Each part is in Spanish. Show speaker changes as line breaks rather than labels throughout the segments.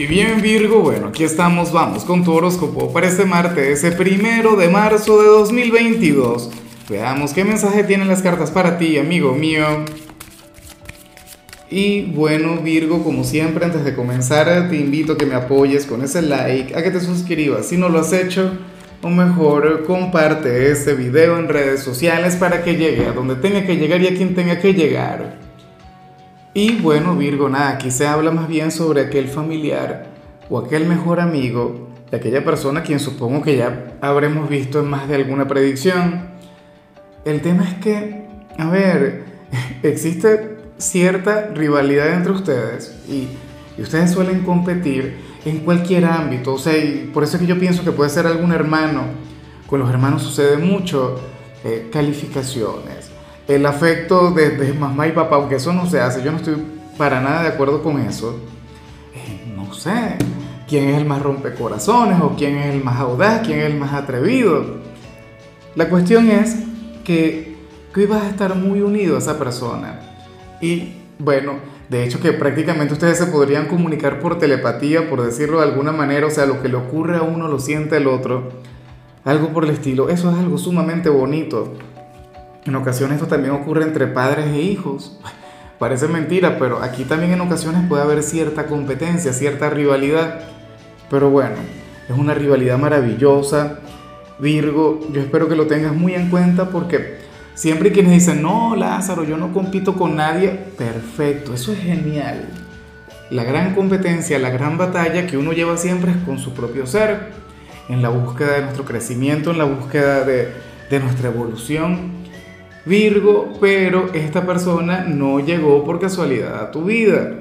Y bien Virgo, bueno, aquí estamos, vamos con tu horóscopo para este martes, ese primero de marzo de 2022. Veamos qué mensaje tienen las cartas para ti, amigo mío. Y bueno Virgo, como siempre, antes de comenzar te invito a que me apoyes con ese like, a que te suscribas si no lo has hecho, o mejor comparte este video en redes sociales para que llegue a donde tenga que llegar y a quien tenga que llegar. Y bueno, Virgo, nada, aquí se habla más bien sobre aquel familiar o aquel mejor amigo de aquella persona quien supongo que ya habremos visto en más de alguna predicción. El tema es que, a ver, existe cierta rivalidad entre ustedes y, ustedes suelen competir en cualquier ámbito, o sea, y por eso es que yo pienso que puede ser algún hermano. Con los hermanos sucede mucho, eh, calificaciones el afecto de, mamá y papá, aunque eso no se hace, yo no estoy para nada de acuerdo con eso. Eh, no sé, quién es el más rompecorazones o quién es el más audaz, quién es el más atrevido. La cuestión es que, que hoy a estar muy unido a esa persona. Y bueno, de hecho que prácticamente ustedes se podrían comunicar por telepatía, por decirlo de alguna manera, o sea, lo que le ocurre a uno lo siente el otro. Algo por el estilo. Eso es algo sumamente bonito. En ocasiones esto también ocurre entre padres e hijos. Parece mentira, pero aquí también en ocasiones puede haber cierta competencia, cierta rivalidad. Pero bueno, es una rivalidad maravillosa. Virgo, yo espero que lo tengas muy en cuenta porque siempre quienes dicen, no, Lázaro, yo no compito con nadie, perfecto, eso es genial. La gran competencia, la gran batalla que uno lleva siempre es con su propio ser, en la búsqueda de nuestro crecimiento, en la búsqueda de, de nuestra evolución. Virgo, pero esta persona no llegó por casualidad a tu vida.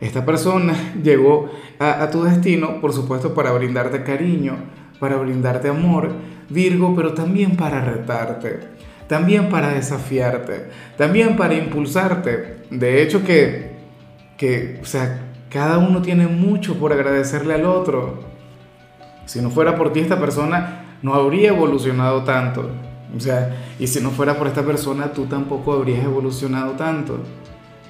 Esta persona llegó a, tu destino, por supuesto, para brindarte cariño, para brindarte amor, Virgo, pero también para retarte, también para desafiarte, también para impulsarte. De hecho que, que, o sea, cada uno tiene mucho por agradecerle al otro. Si no fuera por ti, esta persona no habría evolucionado tanto. O sea, y si no fuera por esta persona, tú tampoco habrías evolucionado tanto.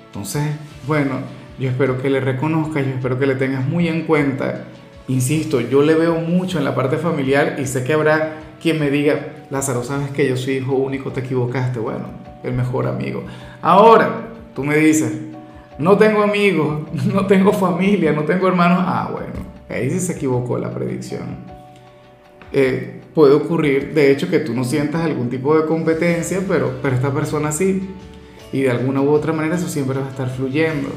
Entonces, bueno, yo espero que le reconozcas, yo espero que le tengas muy en cuenta. Insisto, yo le veo mucho en la parte familiar y sé que habrá quien me diga, Lázaro, sabes que yo soy hijo único, te equivocaste. Bueno, el mejor amigo. Ahora, tú me dices, no tengo amigos, no tengo familia, no tengo hermanos. Ah, bueno, ahí sí se equivocó la predicción. Eh, puede ocurrir, de hecho, que tú no sientas algún tipo de competencia, pero, pero esta persona sí. Y de alguna u otra manera eso siempre va a estar fluyendo.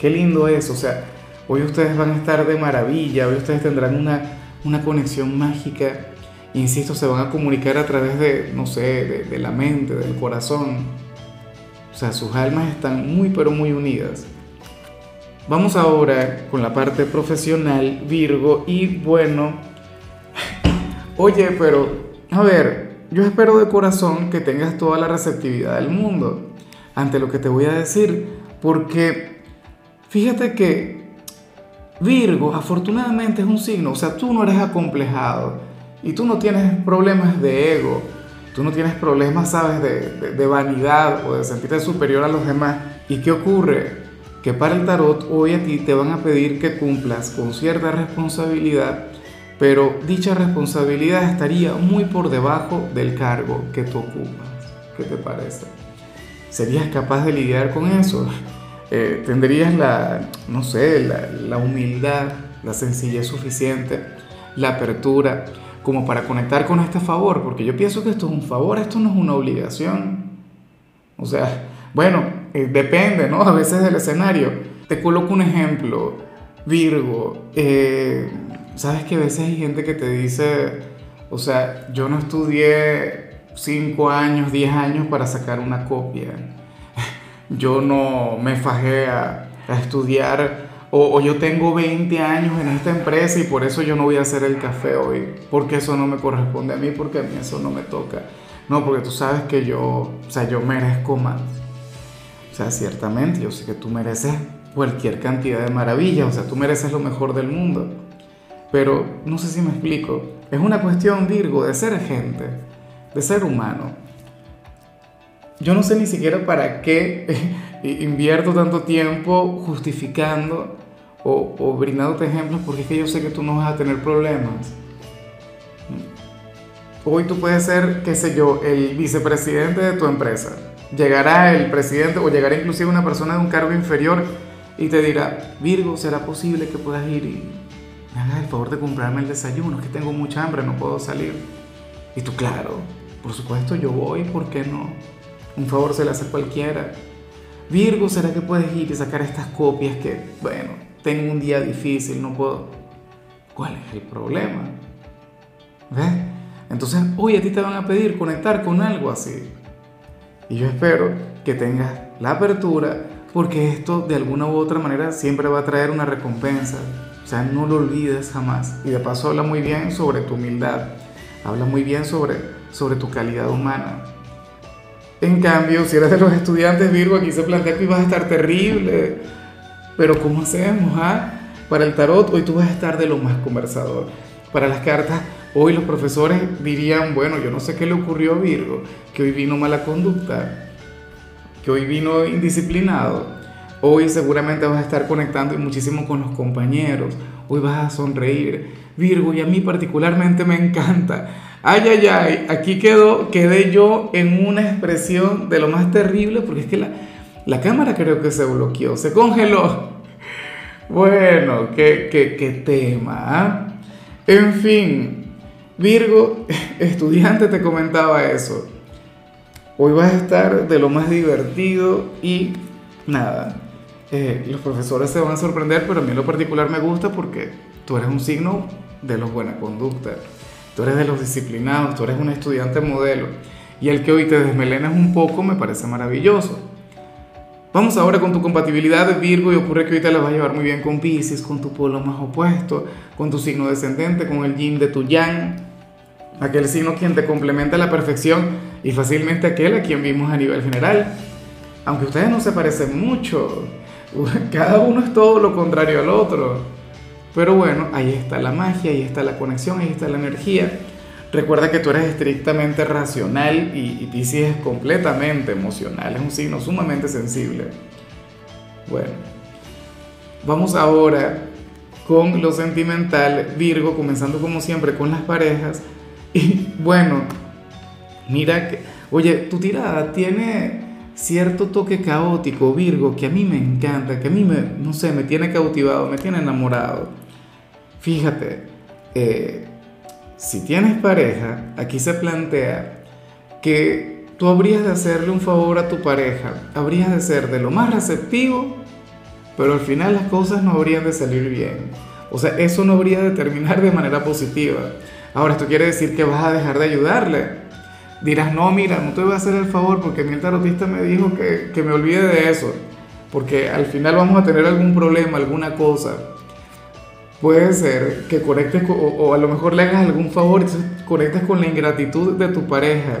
Qué lindo es, o sea, hoy ustedes van a estar de maravilla, hoy ustedes tendrán una, una conexión mágica. Insisto, se van a comunicar a través de, no sé, de, de la mente, del corazón. O sea, sus almas están muy, pero muy unidas. Vamos ahora con la parte profesional, Virgo, y bueno, Oye, pero, a ver, yo espero de corazón que tengas toda la receptividad del mundo ante lo que te voy a decir, porque fíjate que Virgo afortunadamente es un signo, o sea, tú no eres acomplejado y tú no tienes problemas de ego, tú no tienes problemas, sabes, de, de vanidad o de sentirte superior a los demás. ¿Y qué ocurre? Que para el tarot hoy a ti te van a pedir que cumplas con cierta responsabilidad pero dicha responsabilidad estaría muy por debajo del cargo que tú ocupas. ¿Qué te parece? ¿Serías capaz de lidiar con eso? Eh, ¿Tendrías la, no sé, la, la humildad, la sencillez suficiente, la apertura como para conectar con este favor? Porque yo pienso que esto es un favor, esto no es una obligación. O sea, bueno, eh, depende, ¿no? A veces del escenario. Te coloco un ejemplo. Virgo, eh, Sabes que a veces hay gente que te dice, o sea, yo no estudié 5 años, 10 años para sacar una copia. Yo no me fajé a, estudiar o, o, yo tengo 20 años en esta empresa y por eso yo no voy a hacer el café hoy, porque eso no me corresponde a mí, porque a mí eso no me toca. No, porque tú sabes que yo, o sea, yo merezco más. O sea, ciertamente, yo sé que tú mereces cualquier cantidad de maravillas, o sea, tú mereces lo mejor del mundo. Pero no sé si me explico. Es una cuestión, Virgo, de ser gente, de ser humano. Yo no sé ni siquiera para qué invierto tanto tiempo justificando o, o brindándote ejemplos porque es que yo sé que tú no vas a tener problemas. Hoy tú puedes ser, qué sé yo, el vicepresidente de tu empresa. Llegará el presidente o llegará inclusive una persona de un cargo inferior y te dirá, Virgo, ¿será posible que puedas ir y me hagas el favor de comprarme el desayuno? Es que tengo mucha hambre, no puedo salir. Y tú, claro, por supuesto yo voy, ¿por qué no? Un favor se le hace a cualquiera. Virgo, ¿será que puedes ir y sacar estas copias que, bueno, tengo un día difícil, no puedo? ¿Cuál es el problema? ¿Ves? Entonces hoy a ti te van a pedir conectar con algo así. Y yo espero que tengas la apertura porque esto de alguna u otra manera siempre va a traer una recompensa. O sea, no lo olvides jamás. Y de paso habla muy bien sobre tu humildad. Habla muy bien sobre, sobre tu calidad humana. En cambio, si eres de los estudiantes Virgo, aquí se plantea que ibas a estar terrible. Pero ¿cómo hacemos? Ah? Para el tarot, hoy tú vas a estar de lo más conversador. Para las cartas, Hoy los profesores dirían, bueno, yo no sé qué le ocurrió a Virgo, que hoy vino mala conducta, que hoy vino indisciplinado. Hoy seguramente vas a estar conectando muchísimo con los compañeros. Hoy vas a sonreír. Virgo, y a mí particularmente me encanta. Ay, ay, ay, aquí quedó, quedé yo en una expresión de lo más terrible, porque es que la, la cámara creo que se bloqueó, se congeló. Bueno, qué, qué, qué tema. ¿ah? En fin, Virgo, estudiante, te comentaba eso. Hoy vas a estar de lo más divertido y nada, eh, los profesores se van a sorprender, pero a mí en lo particular me gusta porque tú eres un signo de los buena conducta, tú eres de los disciplinados, tú eres un estudiante modelo y el que hoy te desmelenas un poco me parece maravilloso. Vamos ahora con tu compatibilidad de Virgo y ocurre que hoy te la vas a llevar muy bien con Pisces, con tu polo más opuesto, con tu signo descendente, con el yin de tu yang, aquel signo quien te complementa a la perfección y fácilmente aquel a quien vimos a nivel general. Aunque ustedes no se parecen mucho, cada uno es todo lo contrario al otro. Pero bueno, ahí está la magia, ahí está la conexión, ahí está la energía. Recuerda que tú eres estrictamente racional y, y Pisces es completamente emocional, es un signo sumamente sensible. Bueno, vamos ahora con lo sentimental, Virgo, comenzando como siempre con las parejas. Y bueno, mira que, oye, tu tirada tiene cierto toque caótico, Virgo, que a mí me encanta, que a mí me, no sé, me tiene cautivado, me tiene enamorado. Fíjate, eh, si tienes pareja, aquí se plantea que tú habrías de hacerle un favor a tu pareja, habrías de ser de lo más receptivo, pero al final las cosas no habrían de salir bien. O sea, eso no habría de terminar de manera positiva. Ahora, esto quiere decir que vas a dejar de ayudarle. Dirás, no, mira, no te voy a hacer el favor porque mi tarotista me dijo que, que me olvide de eso. Porque al final vamos a tener algún problema, alguna cosa. Puede ser que conectes o, a lo mejor le hagas algún favor y conectes con la ingratitud de tu pareja.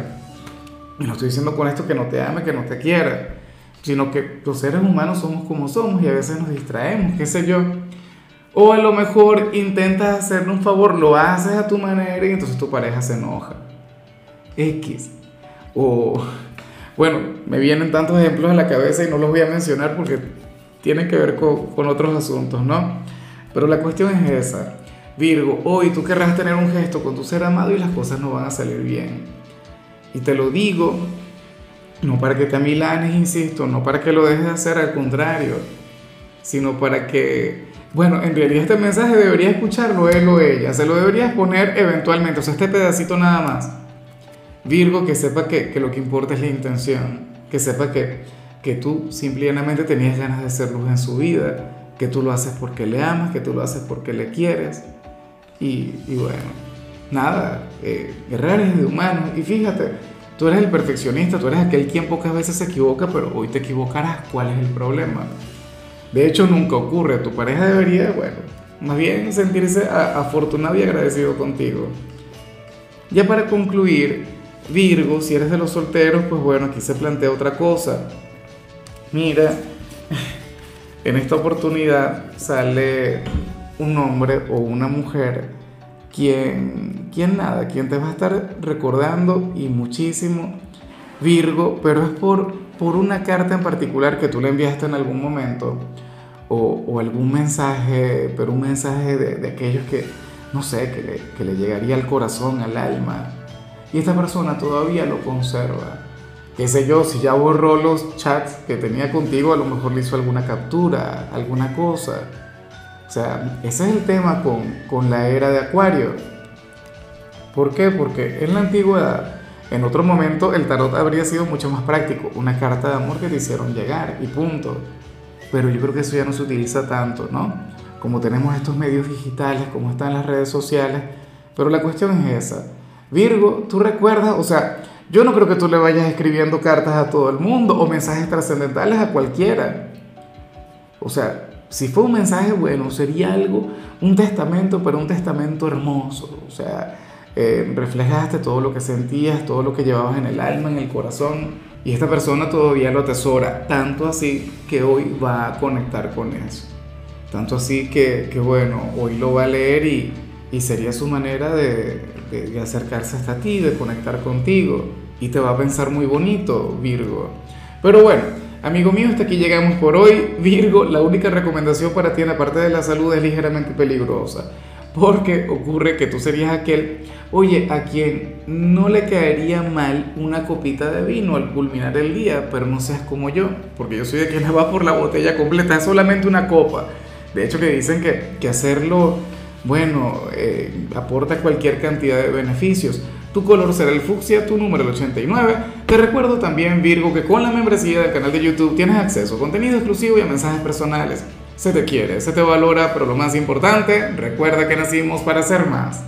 No estoy diciendo con esto que no te ame, que no te quiera, sino que los seres humanos somos como somos y a veces nos distraemos, qué sé yo. O a lo mejor intentas hacerle un favor, lo haces a tu manera y entonces tu pareja se enoja. X. O, bueno, me vienen tantos ejemplos a la cabeza y no los voy a mencionar porque tienen que ver con, con otros asuntos, ¿no? Pero la cuestión es esa. Virgo, hoy tú querrás tener un gesto con tu ser amado y las cosas no van a salir bien. Y te lo digo, no para que te amilanes, insisto, no para que lo dejes de hacer, al contrario, sino para que bueno, en realidad este mensaje debería escucharlo él o ella, se lo deberías poner eventualmente, o sea, este pedacito nada más. Virgo, que sepa que, que lo que importa es la intención, que sepa que, que tú simplemente tenías ganas de ser luz en su vida, que tú lo haces porque le amas, que tú lo haces porque le quieres. Y, y bueno, nada, eh, errores de humanos. Y fíjate, tú eres el perfeccionista, tú eres aquel quien pocas veces se equivoca, pero hoy te equivocarás. ¿Cuál es el problema? De hecho, nunca ocurre. Tu pareja debería, bueno, más bien sentirse afortunado y agradecido contigo. Ya para concluir, Virgo, si eres de los solteros, pues bueno, aquí se plantea otra cosa. Mira, en esta oportunidad sale un hombre o una mujer quien, nada, quien te va a estar recordando y muchísimo Virgo, pero es por, por una carta en particular que tú le enviaste en algún momento o, algún mensaje, pero un mensaje de, aquellos que, no sé, que le, que le llegaría al corazón, al alma. Y esta persona todavía lo conserva. Qué sé yo, si ya borró los chats que tenía contigo, a lo mejor le hizo alguna captura, alguna cosa. O sea, ese es el tema con, con la era de Acuario. ¿Por qué? Porque en la antigüedad, en otro momento, el tarot habría sido mucho más práctico. Una carta de amor que te hicieron llegar y punto pero yo creo que eso ya no se utiliza tanto, ¿no? Como tenemos estos medios digitales, como están las redes sociales, pero la cuestión es esa. Virgo, tú recuerdas, o sea, yo no creo que tú le vayas escribiendo cartas a todo el mundo o mensajes trascendentales a cualquiera. O sea, si fue un mensaje bueno, sería algo, un testamento, pero un testamento hermoso. O sea, eh, reflejaste todo lo que sentías, todo lo que llevabas en el alma, en el corazón. Y esta persona todavía lo atesora, tanto así que hoy va a conectar con eso. Tanto así que, que bueno, hoy lo va a leer y, y sería su manera de, acercarse hasta ti, de conectar contigo. Y te va a pensar muy bonito, Virgo. Pero bueno, amigo mío, hasta aquí llegamos por hoy. Virgo, la única recomendación para ti, aparte de la salud, es ligeramente peligrosa. Porque ocurre que tú serías aquel, oye, a quien no le caería mal una copita de vino al culminar el día, pero no seas como yo, porque yo soy de quien va por la botella completa, es solamente una copa. De hecho, que dicen que, que hacerlo, bueno, eh, aporta cualquier cantidad de beneficios. Tu color será el fucsia, tu número el 89. Te recuerdo también, Virgo, que con la membresía del canal de YouTube tienes acceso a contenido exclusivo y a mensajes personales. Se te quiere, se te valora, pero lo más importante, recuerda que nacimos para ser más.